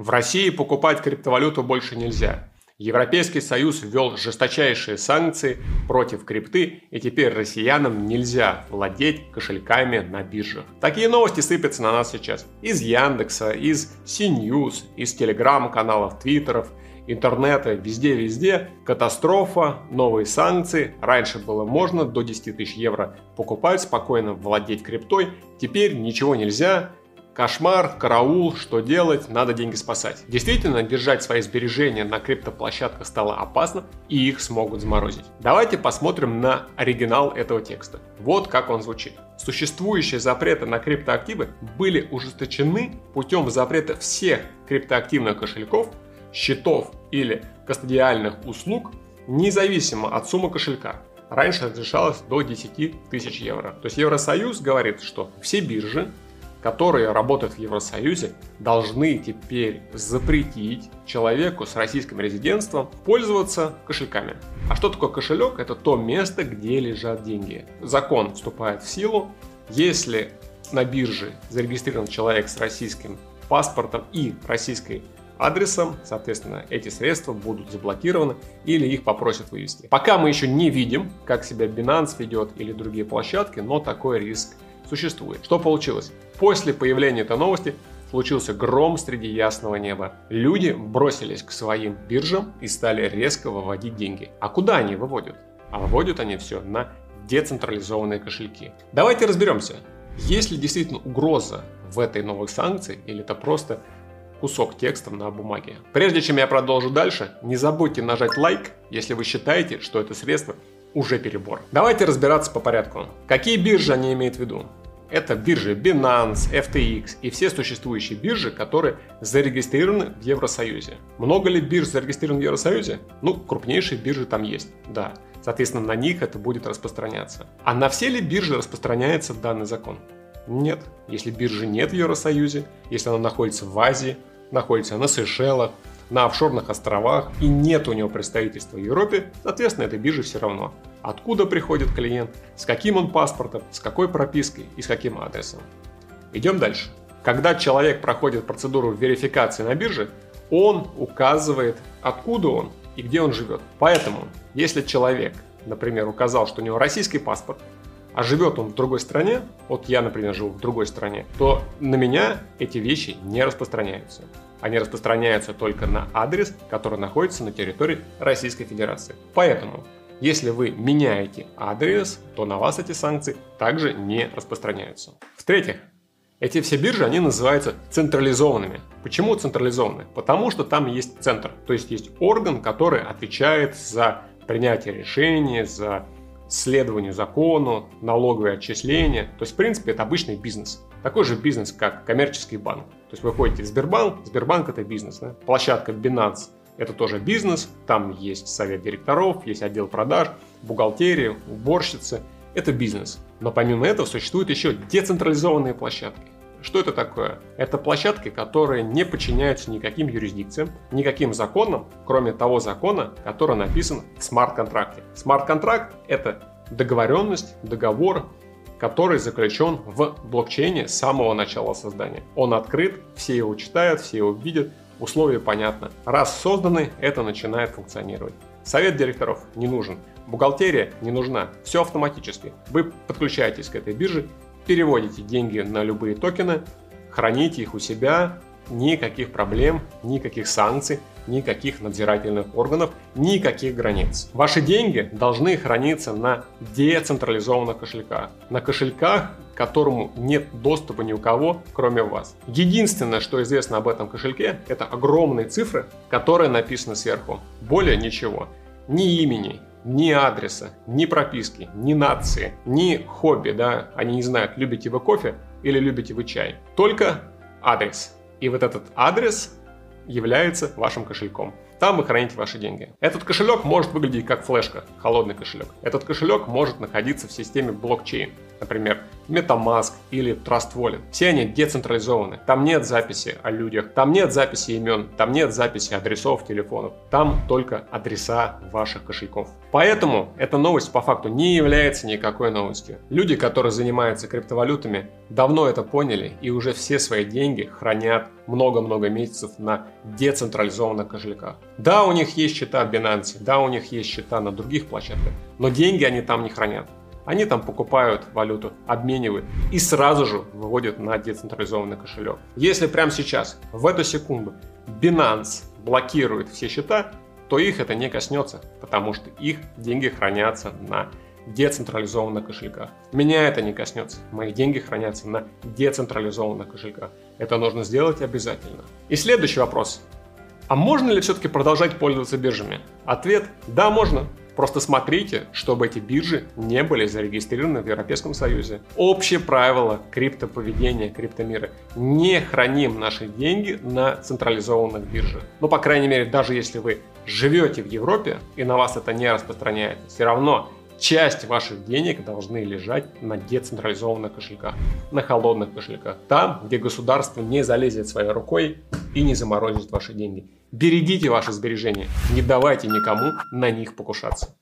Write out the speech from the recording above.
В России покупать криптовалюту больше нельзя. Европейский Союз ввел жесточайшие санкции против крипты, и теперь россиянам нельзя владеть кошельками на биржах. Такие новости сыпятся на нас сейчас. Из Яндекса, из CNews, из телеграм-каналов, твиттеров, интернета, везде-везде. Катастрофа, новые санкции. Раньше было можно до 10 тысяч евро покупать, спокойно владеть криптой. Теперь ничего нельзя, Кошмар, караул, что делать, надо деньги спасать. Действительно, держать свои сбережения на криптоплощадках стало опасно, и их смогут заморозить. Давайте посмотрим на оригинал этого текста. Вот как он звучит. Существующие запреты на криптоактивы были ужесточены путем запрета всех криптоактивных кошельков, счетов или кастодиальных услуг, независимо от суммы кошелька. Раньше разрешалось до 10 тысяч евро. То есть Евросоюз говорит, что все биржи которые работают в Евросоюзе, должны теперь запретить человеку с российским резидентством пользоваться кошельками. А что такое кошелек? Это то место, где лежат деньги. Закон вступает в силу, если на бирже зарегистрирован человек с российским паспортом и российской адресом, соответственно, эти средства будут заблокированы или их попросят вывести. Пока мы еще не видим, как себя Binance ведет или другие площадки, но такой риск существует. Что получилось? После появления этой новости случился гром среди ясного неба. Люди бросились к своим биржам и стали резко выводить деньги. А куда они выводят? А выводят они все на децентрализованные кошельки. Давайте разберемся, есть ли действительно угроза в этой новой санкции или это просто кусок текста на бумаге. Прежде чем я продолжу дальше, не забудьте нажать лайк, если вы считаете, что это средство уже перебор. Давайте разбираться по порядку. Какие биржи они имеют в виду? Это биржи Binance, FTX и все существующие биржи, которые зарегистрированы в Евросоюзе. Много ли бирж зарегистрировано в Евросоюзе? Ну, крупнейшие биржи там есть, да. Соответственно, на них это будет распространяться. А на все ли биржи распространяется данный закон? Нет. Если биржи нет в Евросоюзе, если она находится в Азии, находится на Сейшелах, на офшорных островах и нет у него представительства в Европе, соответственно, этой бирже все равно. Откуда приходит клиент, с каким он паспортом, с какой пропиской и с каким адресом. Идем дальше. Когда человек проходит процедуру верификации на бирже, он указывает, откуда он и где он живет. Поэтому, если человек, например, указал, что у него российский паспорт, а живет он в другой стране, вот я, например, живу в другой стране, то на меня эти вещи не распространяются. Они распространяются только на адрес, который находится на территории Российской Федерации. Поэтому, если вы меняете адрес, то на вас эти санкции также не распространяются. В-третьих, эти все биржи, они называются централизованными. Почему централизованные? Потому что там есть центр, то есть есть орган, который отвечает за принятие решений, за следование закону, налоговые отчисления. То есть, в принципе, это обычный бизнес. Такой же бизнес, как коммерческий банк. То есть вы ходите в Сбербанк, Сбербанк это бизнес. Да? Площадка Binance это тоже бизнес, там есть совет директоров, есть отдел продаж, бухгалтерия, уборщицы. Это бизнес. Но помимо этого существуют еще децентрализованные площадки. Что это такое? Это площадки, которые не подчиняются никаким юрисдикциям, никаким законам, кроме того закона, который написан в смарт-контракте. Смарт-контракт – это договоренность, договор, который заключен в блокчейне с самого начала создания. Он открыт, все его читают, все его видят, условия понятны. Раз созданы, это начинает функционировать. Совет директоров не нужен, бухгалтерия не нужна, все автоматически. Вы подключаетесь к этой бирже, переводите деньги на любые токены, храните их у себя, никаких проблем, никаких санкций, никаких надзирательных органов, никаких границ. Ваши деньги должны храниться на децентрализованных кошельках. На кошельках, к которому нет доступа ни у кого, кроме вас. Единственное, что известно об этом кошельке, это огромные цифры, которые написаны сверху. Более ничего. Ни имени, ни адреса, ни прописки, ни нации, ни хобби, да, они не знают, любите вы кофе или любите вы чай. Только адрес. И вот этот адрес является вашим кошельком. Там вы храните ваши деньги. Этот кошелек может выглядеть как флешка, холодный кошелек. Этот кошелек может находиться в системе блокчейн. Например, MetaMask или Trust Wallet. Все они децентрализованы. Там нет записи о людях, там нет записи имен, там нет записи адресов телефонов. Там только адреса ваших кошельков. Поэтому эта новость по факту не является никакой новостью. Люди, которые занимаются криптовалютами, давно это поняли и уже все свои деньги хранят много-много месяцев на децентрализованных кошельках. Да, у них есть счета в Binance, да, у них есть счета на других площадках, но деньги они там не хранят. Они там покупают валюту, обменивают и сразу же выводят на децентрализованный кошелек. Если прямо сейчас, в эту секунду, Binance блокирует все счета, то их это не коснется, потому что их деньги хранятся на децентрализованных кошельках. Меня это не коснется. Мои деньги хранятся на децентрализованных кошельках. Это нужно сделать обязательно. И следующий вопрос. А можно ли все-таки продолжать пользоваться биржами? Ответ – да, можно. Просто смотрите, чтобы эти биржи не были зарегистрированы в Европейском Союзе. Общее правило криптоповедения, криптомира. Не храним наши деньги на централизованных биржах. Ну, по крайней мере, даже если вы живете в Европе и на вас это не распространяется, все равно часть ваших денег должны лежать на децентрализованных кошельках, на холодных кошельках, там, где государство не залезет своей рукой и не заморозит ваши деньги. Берегите ваши сбережения, не давайте никому на них покушаться.